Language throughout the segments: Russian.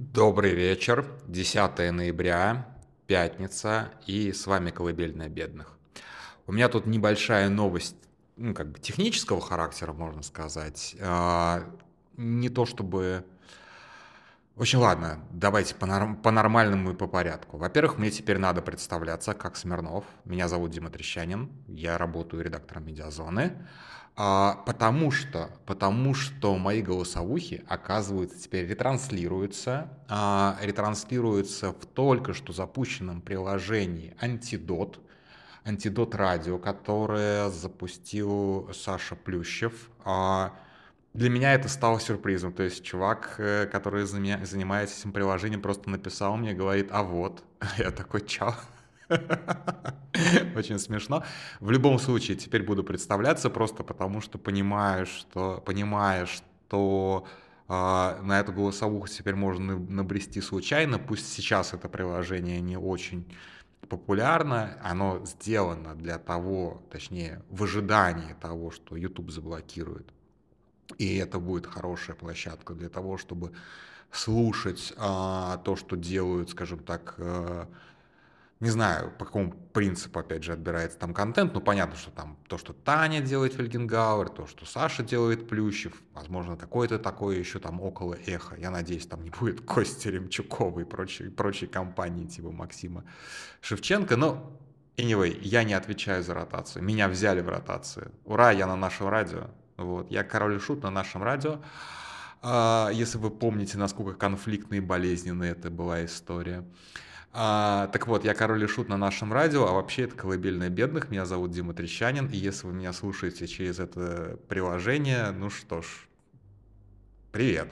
Добрый вечер, 10 ноября, пятница, и с вами «Колыбельная бедных». У меня тут небольшая новость, ну, как бы технического характера, можно сказать. А, не то чтобы... Общем, ладно, давайте по, по нормальному и по порядку. Во-первых, мне теперь надо представляться как Смирнов. Меня зовут Дима Трещанин, я работаю редактором «Медиазоны». А, потому что, потому что мои голосовухи, оказывается, теперь ретранслируются, а, ретранслируются в только что запущенном приложении «Антидот», «Антидот Радио», которое запустил Саша Плющев. А, для меня это стало сюрпризом. То есть чувак, э, который занимается этим приложением, просто написал мне, говорит, а вот. Я такой, чау. Очень смешно. В любом случае, теперь буду представляться просто потому, что понимаю, что, понимая, что э, на эту голосовуху теперь можно набрести случайно. Пусть сейчас это приложение не очень популярно, оно сделано для того, точнее, в ожидании того, что YouTube заблокирует. И это будет хорошая площадка для того, чтобы слушать а, то, что делают, скажем так, а, не знаю, по какому принципу, опять же, отбирается там контент, но понятно, что там то, что Таня делает Фельгенгауэр, то, что Саша делает Плющев, возможно, какое-то такое еще там около эхо. Я надеюсь, там не будет Кости Ремчукова и прочей, прочей компании типа Максима Шевченко, но anyway, я не отвечаю за ротацию. Меня взяли в ротацию. Ура, я на нашем радио. Вот, я король и шут на нашем радио. А, если вы помните, насколько конфликтной и болезненной это была история. А, так вот, я король и шут на нашем радио, а вообще это колыбельная бедных. Меня зовут Дима Трещанин, и если вы меня слушаете через это приложение, ну что ж, привет.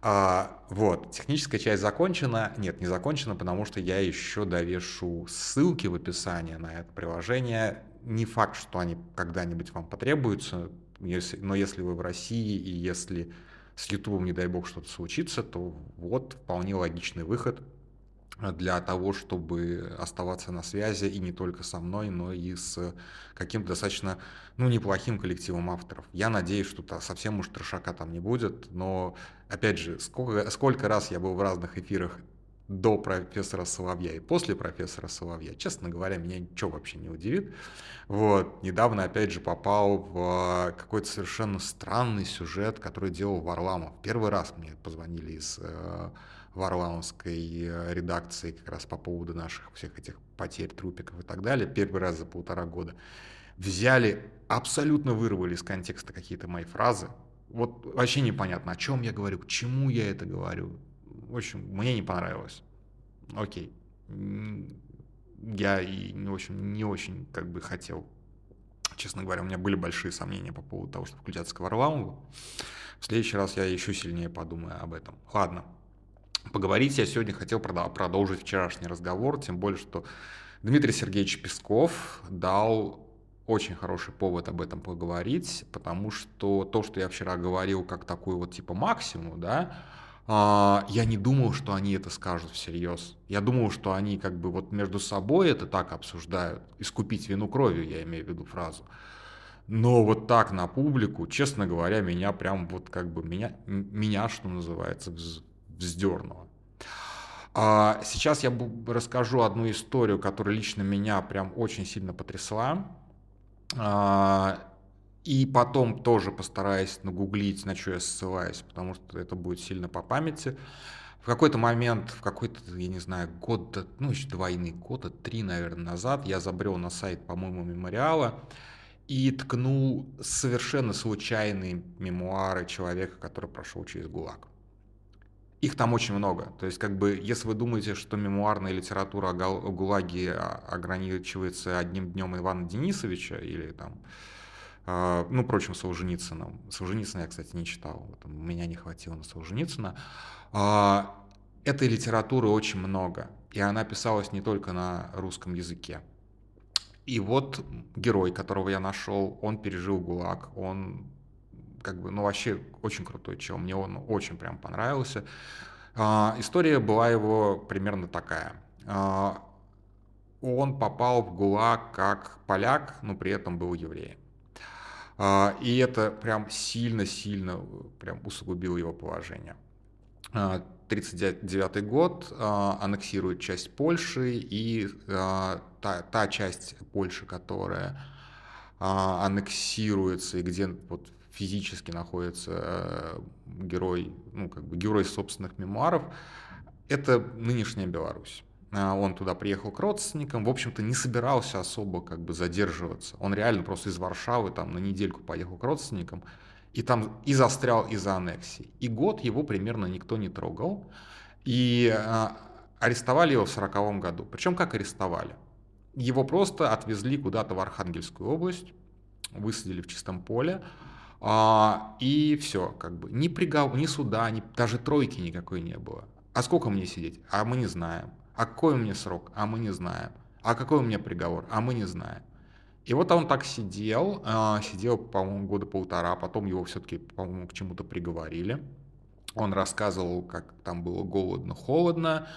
А, вот, техническая часть закончена. Нет, не закончена, потому что я еще довешу ссылки в описании на это приложение. Не факт, что они когда-нибудь вам потребуются, но если вы в России и если с YouTube, не дай бог, что-то случится, то вот вполне логичный выход – для того, чтобы оставаться на связи и не только со мной, но и с каким-то достаточно, ну, неплохим коллективом авторов. Я надеюсь, что -то совсем уж трешака там не будет, но, опять же, сколько, сколько раз я был в разных эфирах до профессора Соловья и после профессора Соловья, честно говоря, меня ничего вообще не удивит. Вот, недавно, опять же, попал в какой-то совершенно странный сюжет, который делал Варламов. Первый раз мне позвонили из э, варламовской э, редакции как раз по поводу наших всех этих потерь, трупиков и так далее, первый раз за полтора года, взяли, абсолютно вырвали из контекста какие-то мои фразы. Вот вообще непонятно, о чем я говорю, к чему я это говорю. В общем, мне не понравилось. Окей. Я, и, в общем, не очень как бы хотел честно говоря, у меня были большие сомнения по поводу того, чтобы включаться к Варламову. В следующий раз я еще сильнее подумаю об этом. Ладно, поговорить я сегодня хотел продолжить вчерашний разговор, тем более, что Дмитрий Сергеевич Песков дал очень хороший повод об этом поговорить, потому что то, что я вчера говорил как такой вот типа максимум, да, а, я не думал, что они это скажут всерьез. Я думал, что они как бы вот между собой это так обсуждают. Искупить вину кровью, я имею в виду фразу. Но вот так на публику, честно говоря, меня прям вот как бы, меня, меня что называется, вздернуло. А сейчас я расскажу одну историю, которая лично меня прям очень сильно потрясла. А, и потом тоже постараюсь нагуглить, на что я ссылаюсь, потому что это будет сильно по памяти. В какой-то момент, в какой-то, я не знаю, год, ну еще до войны, года три, наверное, назад, я забрел на сайт, по-моему, мемориала и ткнул совершенно случайные мемуары человека, который прошел через ГУЛАГ. Их там очень много. То есть, как бы, если вы думаете, что мемуарная литература о ГУЛАГе ограничивается одним днем Ивана Денисовича или там, ну, прочим, Солженицыным. Солженицына я, кстати, не читал. Вот, меня не хватило на Солженицына. Э, этой литературы очень много. И она писалась не только на русском языке. И вот герой, которого я нашел, он пережил ГУЛАГ, он как бы, ну, вообще очень крутой чел, мне он очень прям понравился. А, история была его примерно такая. А, он попал в ГУЛАГ как поляк, но при этом был евреем. А, и это прям сильно-сильно прям усугубило его положение. 1939 год аннексирует часть Польши, и та, та часть Польши, которая аннексируется, и где вот физически находится э, герой, ну, как бы герой собственных мемуаров, это нынешняя Беларусь. А, он туда приехал к родственникам, в общем-то, не собирался особо как бы задерживаться. Он реально просто из Варшавы там на недельку поехал к родственникам, и там и застрял из-за аннексии. И год его примерно никто не трогал. И а, арестовали его в сороковом году. Причем как арестовали? Его просто отвезли куда-то в Архангельскую область, высадили в чистом поле, а, и все, как бы, ни приговор, ни суда, ни, даже тройки никакой не было. А сколько мне сидеть? А мы не знаем. А какой у меня срок? А мы не знаем. А какой у меня приговор? А мы не знаем. И вот он так сидел, а, сидел, по-моему, года полтора, потом его все-таки, по-моему, к чему-то приговорили. Он рассказывал, как там было голодно, холодно,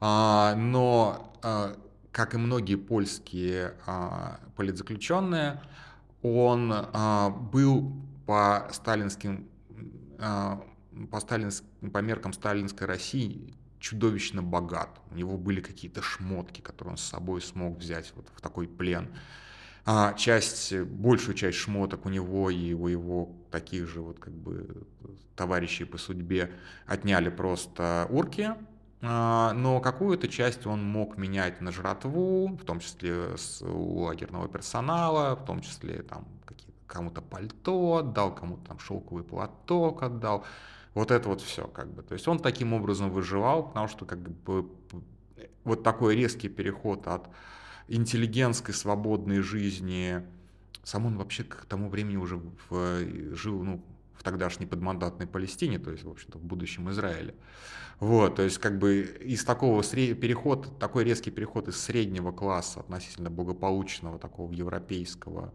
а, но, а, как и многие польские политзаключенные, он был по сталинским, по, сталинским, по меркам сталинской России чудовищно богат. У него были какие-то шмотки, которые он с собой смог взять вот в такой плен. А часть, большую часть шмоток у него и у его таких же вот как бы товарищей по судьбе отняли просто урки, а, но какую-то часть он мог менять на жратву, в том числе у лагерного персонала, в том числе там кому-то пальто отдал, кому-то там шелковый платок отдал. Вот это вот все как бы. То есть он таким образом выживал, потому что как бы вот такой резкий переход от интеллигентской свободной жизни, сам он вообще к тому времени уже в, жил ну, в тогдашней подмандатной Палестине, то есть, в общем-то, в будущем Израиле. Вот, то есть, как бы из такого переход, такой резкий переход из среднего класса относительно благополучного, такого европейского,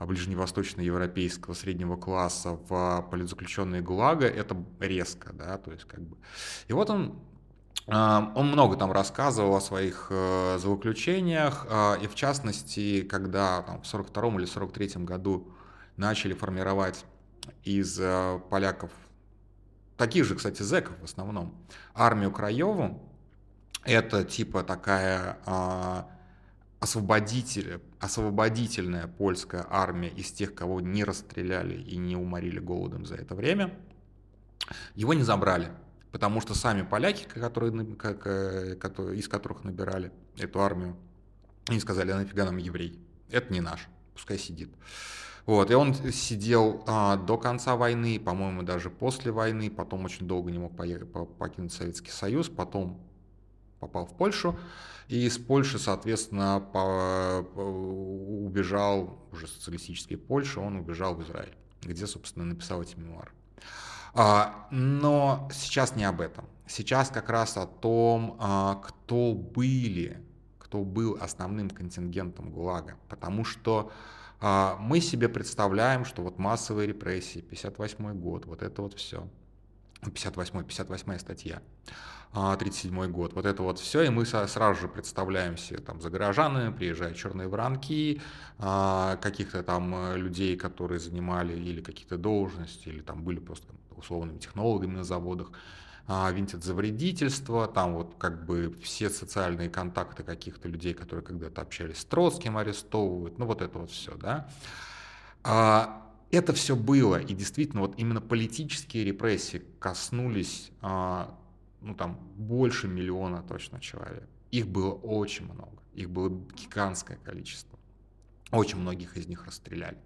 ближневосточноевропейского среднего класса в политзаключенные ГУЛАГа, это резко, да, то есть как бы... И вот он а, он много там рассказывал о своих э, заключениях, а, и в частности, когда там, в 42 или 43 году начали формировать из э, поляков, таких же, кстати, зеков в основном, армию Краеву, это типа такая освободитель, освободительная польская армия из тех, кого не расстреляли и не уморили голодом за это время, его не забрали. Потому что сами поляки, которые, как, из которых набирали эту армию, они сказали, а нафига нам еврей? Это не наш, пускай сидит. Вот, и он сидел а, до конца войны, по-моему, даже после войны, потом очень долго не мог поехать, покинуть Советский Союз, потом попал в Польшу, и из Польши, соответственно, по, убежал, уже социалистической Польши, он убежал в Израиль, где, собственно, написал эти мемуары. А, но сейчас не об этом. Сейчас как раз о том, а, кто были, кто был основным контингентом ГУЛАГа. Потому что а, мы себе представляем, что вот массовые репрессии, 58 год, вот это вот все. 58 58 статья. 1937 год. Вот это вот все, и мы сразу же представляем себе там за горожаны, приезжают черные воронки, а, каких-то там э, людей, которые занимали или какие-то должности, или там были просто условными технологами на заводах, а, винтят за вредительство, там вот как бы все социальные контакты каких-то людей, которые когда-то общались с Троцким, арестовывают, ну вот это вот все, да. А, это все было, и действительно вот именно политические репрессии коснулись ну там больше миллиона точно человек. Их было очень много, их было гигантское количество. Очень многих из них расстреляли.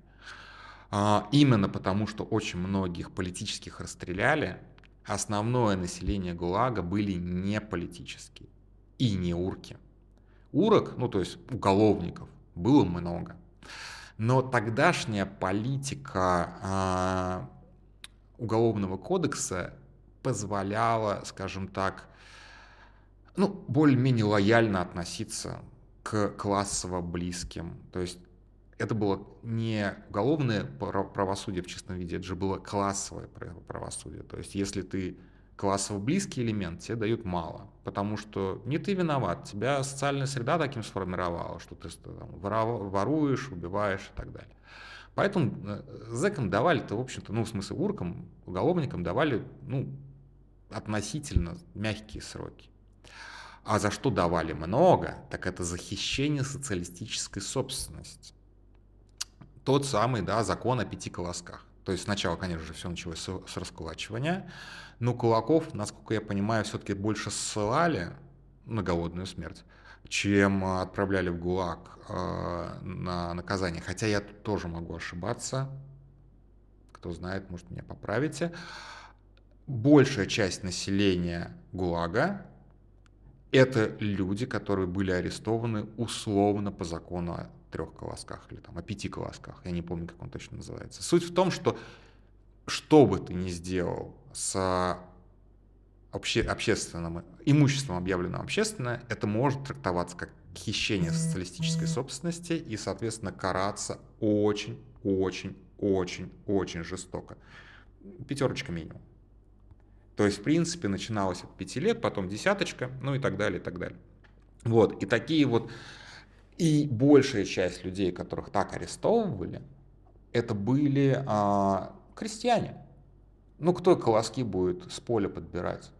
А, именно потому, что очень многих политических расстреляли, основное население ГУЛАГа были не политические и не урки. Урок, ну то есть уголовников, было много. Но тогдашняя политика а, уголовного кодекса позволяло, скажем так, ну, более-менее лояльно относиться к классово близким. То есть это было не уголовное правосудие в чистом виде, это же было классовое правосудие. То есть если ты классово близкий элемент, тебе дают мало, потому что не ты виноват, тебя социальная среда таким сформировала, что ты там, воруешь, убиваешь и так далее. Поэтому э, зэкам давали-то, в общем-то, ну, в смысле, уркам, уголовникам давали, ну, относительно мягкие сроки. А за что давали много, так это за хищение социалистической собственности. Тот самый, да, закон о пяти колосках. То есть сначала, конечно же, все началось с, с раскулачивания, но кулаков, насколько я понимаю, все-таки больше ссылали на голодную смерть, чем отправляли в ГУЛАГ э, на наказание. Хотя я тут тоже могу ошибаться. Кто знает, может меня поправите. Большая часть населения ГУЛАГа это люди, которые были арестованы условно по закону трех колосках или там о пяти колосках. Я не помню, как он точно называется. Суть в том, что что бы ты ни сделал с обще, общественным имуществом, объявленным общественное, это может трактоваться как хищение социалистической собственности и, соответственно, караться очень, очень, очень, очень жестоко. Пятерочка минимум. То есть, в принципе, начиналось от пяти лет, потом десяточка, ну и так далее, и так далее. Вот, и такие вот, и большая часть людей, которых так арестовывали, это были а, крестьяне. Ну, кто колоски будет с поля подбирать?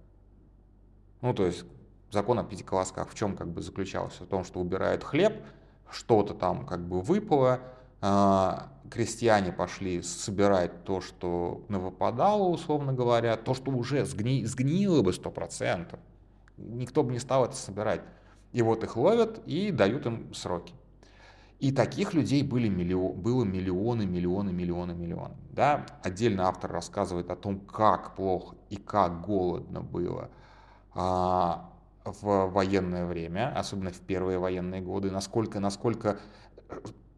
Ну, то есть, закон о пяти колосках в чем как бы заключался? В том, что убирают хлеб, что-то там как бы выпало, а, крестьяне пошли собирать то, что навыпадало, условно говоря, то, что уже сгни, сгнило бы 100%. Никто бы не стал это собирать. И вот их ловят и дают им сроки. И таких людей были миллион, было миллионы, миллионы, миллионы, миллионы. Да? Отдельно автор рассказывает о том, как плохо и как голодно было а, в военное время, особенно в первые военные годы, насколько, насколько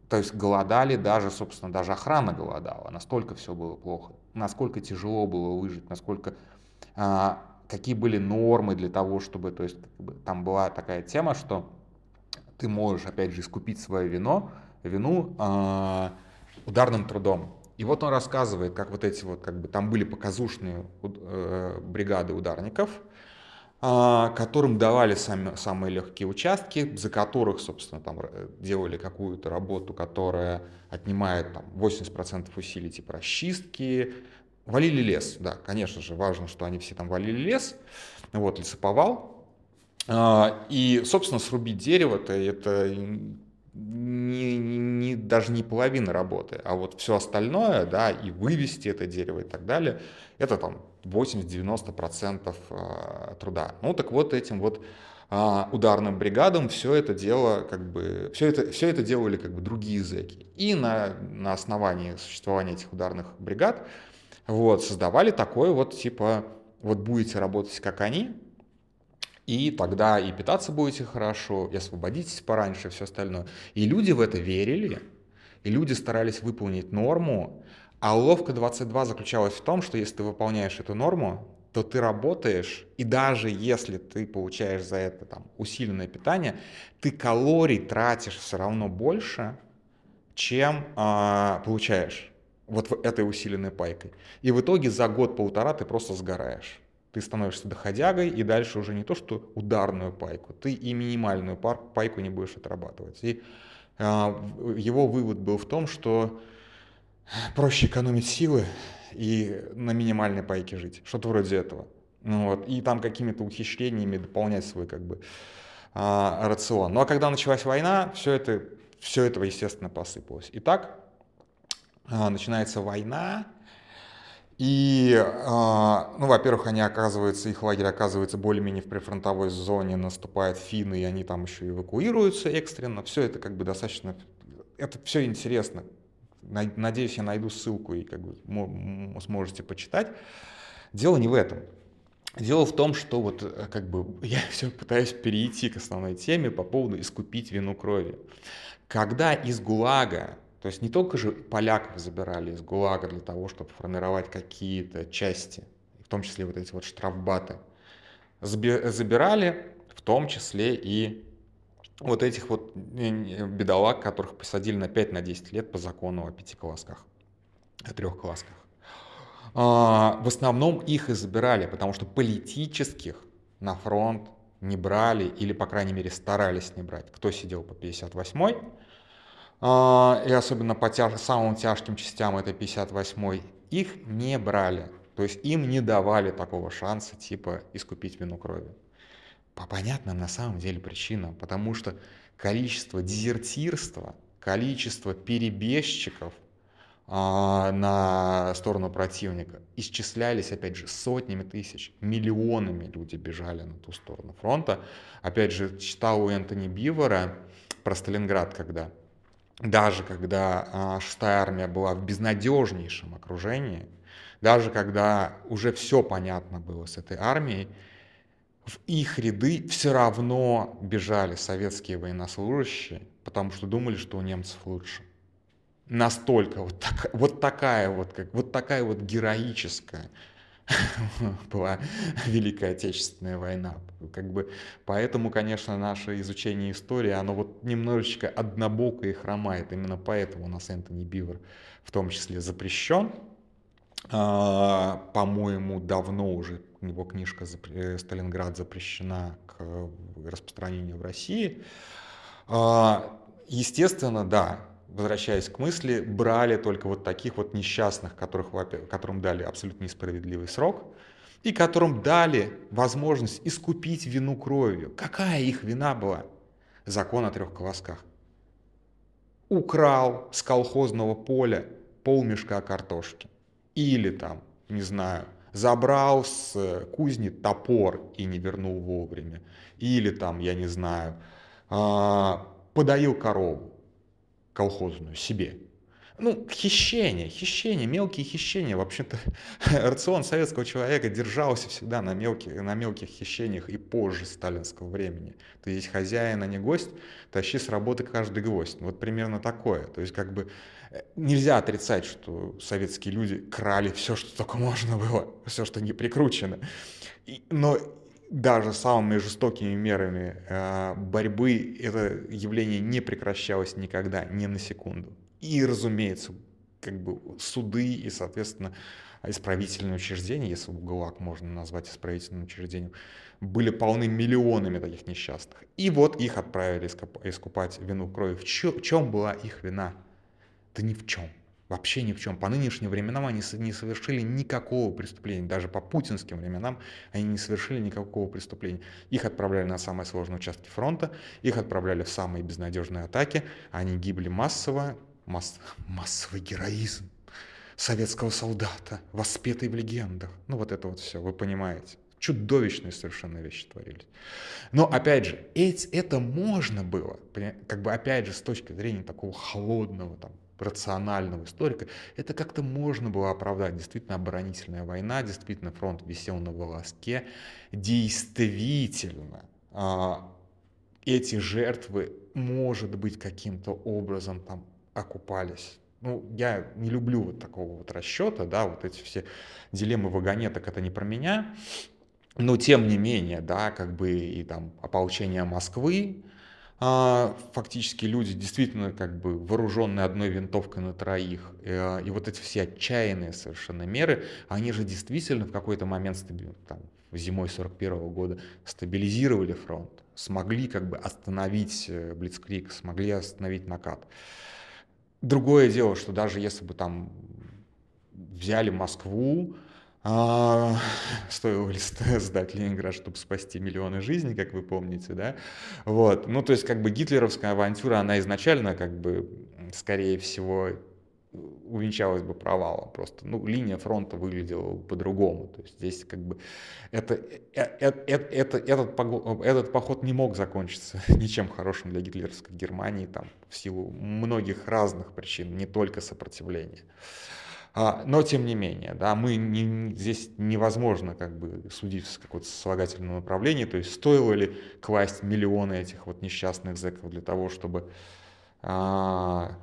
то есть голодали даже, собственно, даже охрана голодала. Настолько все было плохо. Насколько тяжело было выжить, насколько а, какие были нормы для того, чтобы, то есть там была такая тема, что ты можешь, опять же, искупить свое вино, вину а, ударным трудом. И вот он рассказывает, как вот эти вот, как бы там были показушные э, бригады ударников, а, которым давали сами, самые легкие участки, за которых, собственно, там э, делали какую-то работу, которая отнимает там, 80% усилий типа расчистки, валили лес, да, конечно же, важно, что они все там валили лес, вот, лесоповал, а, и, собственно, срубить дерево-то это не, не, даже не половина работы, а вот все остальное, да, и вывести это дерево и так далее, это там 80-90% а, труда. Ну так вот этим вот а, ударным бригадам все это дело как бы все это все это делали как бы другие зэки и на на основании существования этих ударных бригад вот создавали такое вот типа вот будете работать как они и тогда и питаться будете хорошо и освободитесь пораньше и все остальное. И люди в это верили и люди старались выполнить норму. А уловка 22 заключалась в том, что если ты выполняешь эту норму, то ты работаешь, и даже если ты получаешь за это там, усиленное питание, ты калорий тратишь все равно больше, чем э, получаешь вот этой усиленной пайкой. И в итоге за год-полтора ты просто сгораешь. Ты становишься доходягой, и дальше уже не то, что ударную пайку, ты и минимальную пайку не будешь отрабатывать. И э, его вывод был в том, что проще экономить силы и на минимальной пайке жить, что-то вроде этого. Ну, вот. И там какими-то ухищрениями дополнять свой как бы а, рацион. Ну а когда началась война, все это, все это, естественно, посыпалось. Итак, а, начинается война, и, а, ну, во-первых, они оказываются, их лагерь оказывается более-менее в прифронтовой зоне, наступают финны, и они там еще эвакуируются экстренно. Все это как бы достаточно, это все интересно, Надеюсь, я найду ссылку и как бы сможете почитать. Дело не в этом. Дело в том, что вот э, как бы я все пытаюсь перейти к основной теме по поводу искупить вину крови. Когда из ГУЛАГа, то есть не только же поляков забирали из ГУЛАГа для того, чтобы формировать какие-то части, в том числе вот эти вот штрафбаты, забирали в том числе и вот этих вот бедолаг, которых посадили на 5-10 на лет по закону о пяти колосках, о трех колосках. А, в основном их и забирали, потому что политических на фронт не брали или, по крайней мере, старались не брать. Кто сидел по 58-й, а, и особенно по тяж, самым тяжким частям этой 58-й, их не брали. То есть им не давали такого шанса, типа, искупить вину кровью. По понятным на самом деле причинам. Потому что количество дезертирства, количество перебежчиков а, на сторону противника исчислялись, опять же, сотнями тысяч, миллионами люди бежали на ту сторону фронта. Опять же, читал у Энтони Бивора про Сталинград, когда даже когда а, шестая армия была в безнадежнейшем окружении, даже когда уже все понятно было с этой армией, в их ряды все равно бежали советские военнослужащие, потому что думали, что у немцев лучше. Настолько вот, так, вот такая вот, как, вот такая вот героическая была Великая Отечественная война. Как бы, поэтому, конечно, наше изучение истории, оно вот немножечко однобоко и хромает. Именно поэтому у нас Энтони Бивер в том числе запрещен. А, по-моему, давно уже его книжка э, «Сталинград» запрещена к распространению в России. А, естественно, да, возвращаясь к мысли, брали только вот таких вот несчастных, которых, которым дали абсолютно несправедливый срок, и которым дали возможность искупить вину кровью. Какая их вина была? Закон о трех колосках. Украл с колхозного поля полмешка картошки. Или там, не знаю, забрал с э, кузни топор и не вернул вовремя. Или там, я не знаю, а, подоил корову колхозную себе. Ну, хищение, хищение, мелкие хищения. Вообще-то рацион советского человека держался всегда на мелких, на мелких хищениях и позже сталинского времени. Ты здесь хозяин, а не гость, тащи с работы каждый гвоздь. Вот примерно такое. То есть как бы э, нельзя отрицать, что советские люди крали все, что только можно было, все, что не прикручено. И, но даже самыми жестокими мерами э, борьбы это явление не прекращалось никогда, ни на секунду. И, разумеется, как бы суды и, соответственно, исправительные учреждения, если ГУЛАГ можно назвать исправительным учреждением, были полны миллионами таких несчастных. И вот их отправили искупать вину крови. В чем была их вина? Да ни в чем. Вообще ни в чем. По нынешним временам они не совершили никакого преступления. Даже по путинским временам они не совершили никакого преступления. Их отправляли на самые сложные участки фронта, их отправляли в самые безнадежные атаки. Они гибли массово. Масс, массовый героизм советского солдата, воспетый в легендах. Ну вот это вот все, вы понимаете. Чудовищные совершенно вещи творились. Но опять же, эти, это можно было, как бы опять же с точки зрения такого холодного, там, рационального историка, это как-то можно было оправдать. Действительно, оборонительная война, действительно, фронт висел на волоске. Действительно, а, эти жертвы, может быть, каким-то образом там окупались. Ну, я не люблю вот такого вот расчета, да, вот эти все дилеммы вагонеток, это не про меня, но тем не менее, да, как бы и там ополчение Москвы, фактически люди действительно как бы вооруженные одной винтовкой на троих, э, и вот эти все отчаянные совершенно меры, они же действительно в какой-то момент там, зимой 41 -го года стабилизировали фронт, смогли как бы остановить э, Блицкрик, смогли остановить накат. Другое дело, что даже если бы там взяли Москву, а, стоило ли сдать Ленинград, чтобы спасти миллионы жизней, как вы помните, да? Вот. Ну, то есть, как бы гитлеровская авантюра, она изначально, как бы, скорее всего, увенчалась бы провалом. Просто, ну, линия фронта выглядела по-другому. То есть здесь как бы это, это, это, это, этот, этот поход не мог закончиться ничем хорошим для гитлеровской Германии там, в силу многих разных причин, не только сопротивления. А, но тем не менее, да, мы не, здесь невозможно как бы судить с какого-то сослагательного направления, то есть стоило ли класть миллионы этих вот несчастных зэков для того, чтобы а,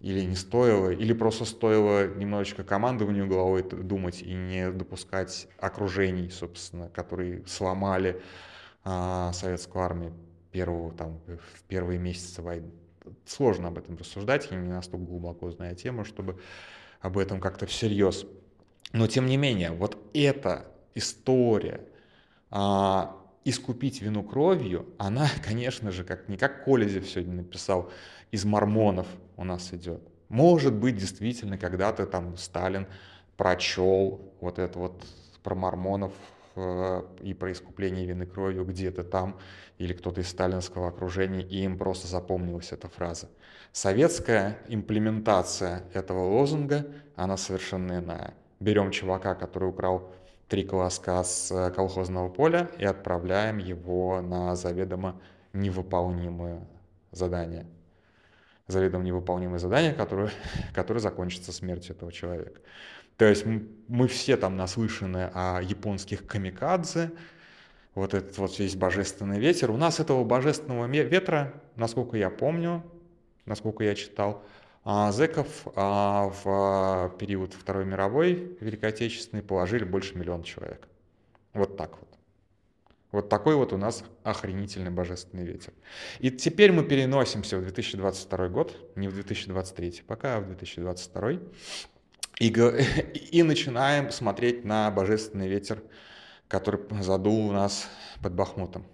или не стоило, или просто стоило немножечко командованию головой думать и не допускать окружений, собственно, которые сломали а, советскую армию первого, там, в первые месяцы войны. Сложно об этом рассуждать, я не настолько глубоко знаю тему, чтобы об этом как-то всерьез. Но тем не менее, вот эта история а, искупить вину кровью, она, конечно же, как не как Колезев сегодня написал, из мормонов у нас идет. Может быть, действительно, когда-то там Сталин прочел вот это вот про мормонов и про искупление вины кровью где-то там, или кто-то из сталинского окружения, и им просто запомнилась эта фраза. Советская имплементация этого лозунга, она совершенно иная. Берем чувака, который украл три колоска с э, колхозного поля и отправляем его на заведомо невыполнимое задание. Заведомо невыполнимое задание, которое, которое закончится смертью этого человека. То есть мы все там наслышаны о японских камикадзе, вот этот вот весь божественный ветер. У нас этого божественного ветра, насколько я помню, насколько я читал, а зэков а в период Второй мировой Великой Отечественной положили больше миллиона человек. Вот так вот. Вот такой вот у нас охренительный божественный ветер. И теперь мы переносимся в 2022 год, не в 2023 пока, а в 2022. И, и начинаем смотреть на божественный ветер, который задул у нас под Бахмутом.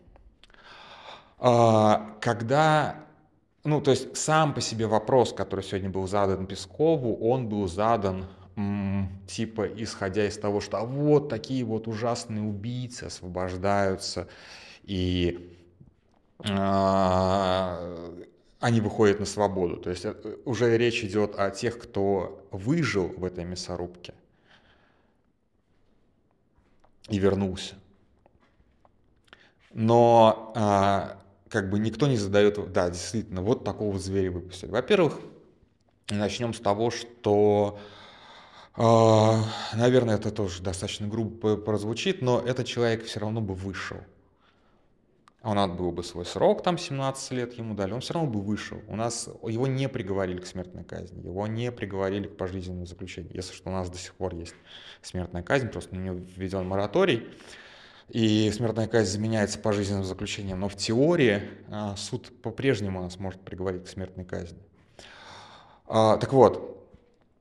А, когда ну, то есть сам по себе вопрос, который сегодня был задан Пескову, он был задан типа исходя из того, что а вот такие вот ужасные убийцы освобождаются, и э, они выходят на свободу. То есть э, уже речь идет о тех, кто выжил в этой мясорубке и вернулся. Но а, как бы никто не задает, да, действительно, вот такого зверя выпустили. Во-первых, начнем с того, что, э, наверное, это тоже достаточно грубо прозвучит, но этот человек все равно бы вышел. Он отбыл бы свой срок, там 17 лет ему дали, он все равно бы вышел. У нас его не приговорили к смертной казни, его не приговорили к пожизненному заключению. Если что, у нас до сих пор есть смертная казнь, просто на нее введен мораторий и смертная казнь заменяется пожизненным заключением, но в теории а, суд по-прежнему нас может приговорить к смертной казни. А, так вот,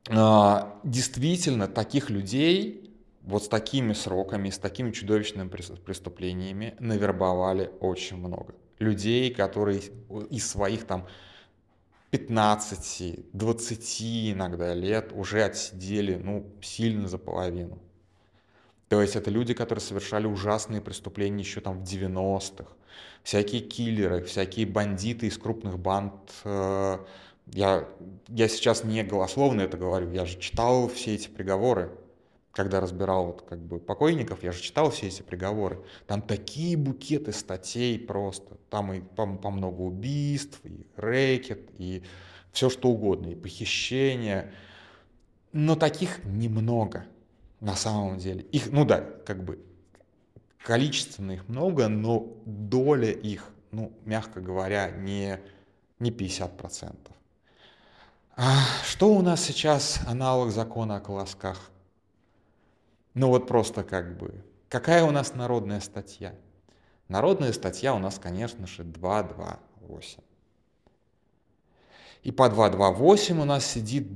а, действительно, таких людей вот с такими сроками, с такими чудовищными преступлениями навербовали очень много. Людей, которые из своих там 15, 20 иногда лет уже отсидели, ну, сильно за половину. То есть это люди, которые совершали ужасные преступления еще там в 90-х. Всякие киллеры, всякие бандиты из крупных банд. Э, я, я сейчас не голословно это говорю, я же читал все эти приговоры, когда разбирал вот как бы покойников, я же читал все эти приговоры. Там такие букеты статей просто. Там и по, по много убийств, и рэкет, и все что угодно, и похищения. Но таких немного на самом деле. Их, ну да, как бы количественно их много, но доля их, ну, мягко говоря, не, не 50%. А что у нас сейчас аналог закона о колосках? Ну вот просто как бы, какая у нас народная статья? Народная статья у нас, конечно же, 228. И по 228 у нас сидит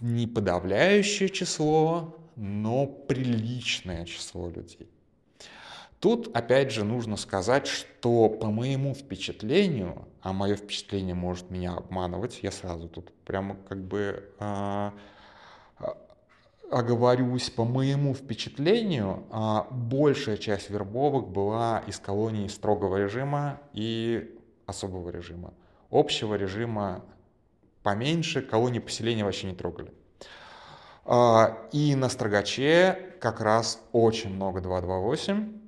не подавляющее число, но приличное число людей. Тут, опять же, нужно сказать, что по моему впечатлению, а мое впечатление может меня обманывать, я сразу тут прямо как бы э, оговорюсь, по моему впечатлению, э, большая часть вербовок была из колоний строгого режима и особого режима. Общего режима поменьше, колонии поселения вообще не трогали. А, и на Строгаче как раз очень много 228.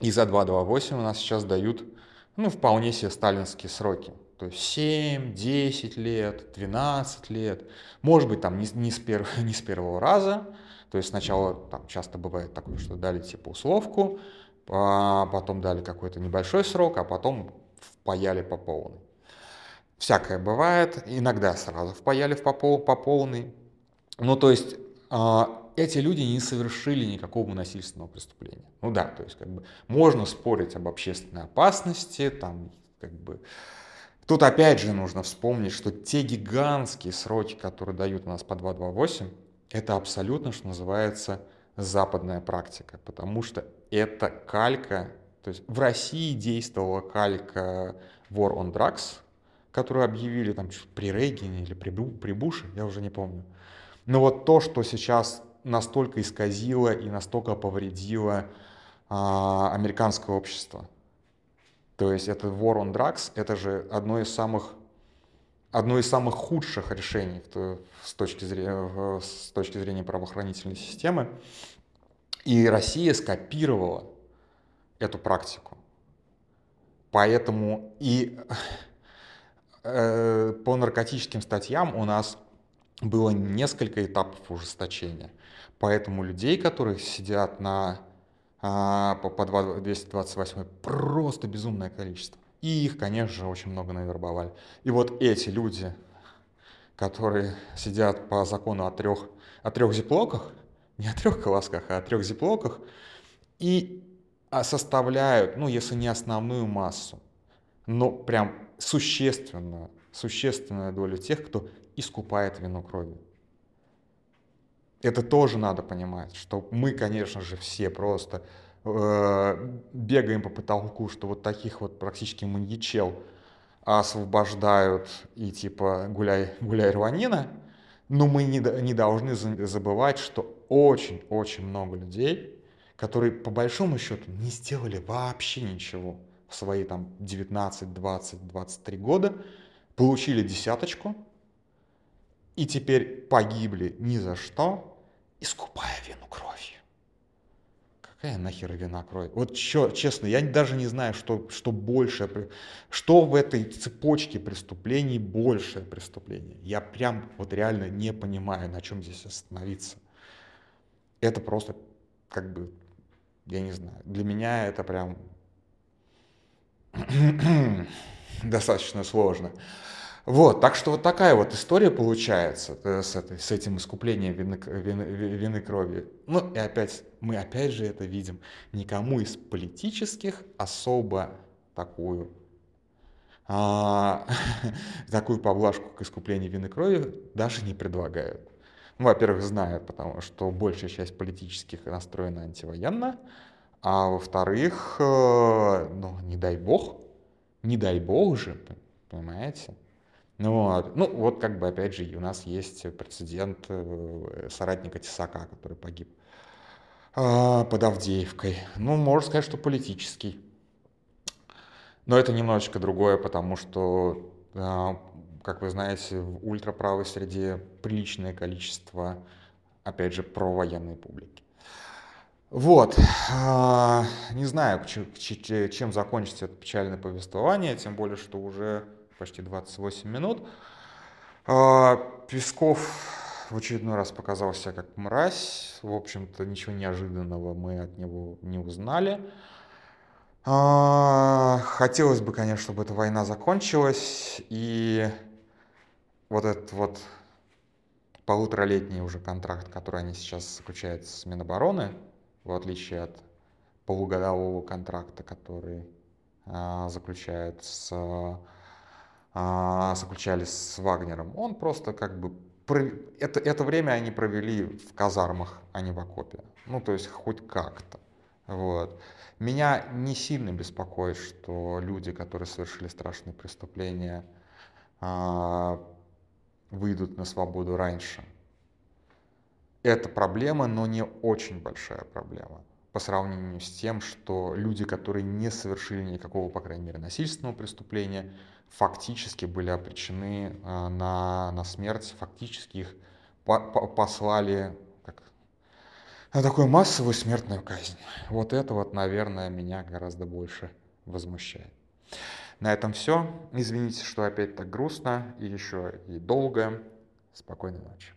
И за 228 у нас сейчас дают ну, вполне себе сталинские сроки. То есть 7, 10 лет, 12 лет. Может быть, там не, не, с, перв, не с первого раза. То есть сначала там часто бывает такое, что дали типа условку, а потом дали какой-то небольшой срок, а потом впаяли по полной. Всякое бывает. Иногда сразу впаяли по, пол, по полной. Ну, то есть а, эти люди не совершили никакого насильственного преступления. Ну да, то есть как бы можно спорить об общественной опасности, там как бы... Тут опять же нужно вспомнить, что те гигантские сроки, которые дают у нас по 228, это абсолютно, что называется, западная практика, потому что это калька, то есть в России действовала калька War on Drugs, которую объявили там при Рейгене или при, при Буше, я уже не помню. Но вот то, что сейчас настолько исказила и настолько повредила а, американское общество. То есть это War on Drugs, это же одно из самых одно из самых худших решений с точки зрения, с точки зрения правоохранительной системы. И Россия скопировала эту практику. Поэтому и э, по наркотическим статьям у нас было несколько этапов ужесточения. Поэтому людей, которые сидят на а, по, по 228 просто безумное количество. И их, конечно же, очень много навербовали. И вот эти люди, которые сидят по закону о трех, о трех зиплоках, не о трех колосках, а о трех зиплоках, и а, составляют, ну, если не основную массу, но прям существенную, существенную долю тех, кто искупает вину крови. Это тоже надо понимать, что мы, конечно же, все просто э, бегаем по потолку, что вот таких вот практически маньячел освобождают и типа гуляй, гуляй рванина, но мы не, не должны забывать, что очень-очень много людей, которые по большому счету не сделали вообще ничего в свои там 19, 20, 23 года, получили десяточку и теперь погибли ни за что, искупая вину кровью. Какая нахер вина крови? Вот честно, я даже не знаю, что, что больше, что в этой цепочке преступлений большее преступление. Я прям вот реально не понимаю, на чем здесь остановиться. Это просто как бы, я не знаю, для меня это прям достаточно сложно. Вот, так что вот такая вот история получается э, с, этой, с этим искуплением вины, вины, вины крови. Ну и опять, мы опять же это видим, никому из политических особо такую а, такую поблажку к искуплению вины крови даже не предлагают. Ну, во-первых, знают, потому что большая часть политических настроена антивоенно, а во-вторых, э, ну, не дай бог, не дай бог же, понимаете? Вот. ну вот как бы опять же у нас есть прецедент э, соратника Тесака, который погиб а, под Авдеевкой. Ну, можно сказать, что политический. Но это немножечко другое, потому что, а, как вы знаете, в ультраправой среде приличное количество, опять же, провоенной публики. Вот, а, не знаю, чем закончится это печальное повествование, тем более, что уже почти 28 минут. А, Песков в очередной раз показал себя как мразь. В общем-то, ничего неожиданного мы от него не узнали. А, хотелось бы, конечно, чтобы эта война закончилась, и вот этот вот полуторалетний уже контракт, который они сейчас заключают с Минобороны, в отличие от полугодового контракта, который а, заключают с а, заключались с Вагнером, он просто как бы... Это, это время они провели в казармах, а не в окопе. Ну, то есть хоть как-то. Вот. Меня не сильно беспокоит, что люди, которые совершили страшные преступления, а, выйдут на свободу раньше. Это проблема, но не очень большая проблема по сравнению с тем, что люди, которые не совершили никакого, по крайней мере, насильственного преступления, фактически были обречены э, на, на смерть, фактически их по -по послали как, на такую массовую смертную казнь. Вот это вот, наверное, меня гораздо больше возмущает. На этом все. Извините, что опять так грустно и еще и долго. Спокойной ночи.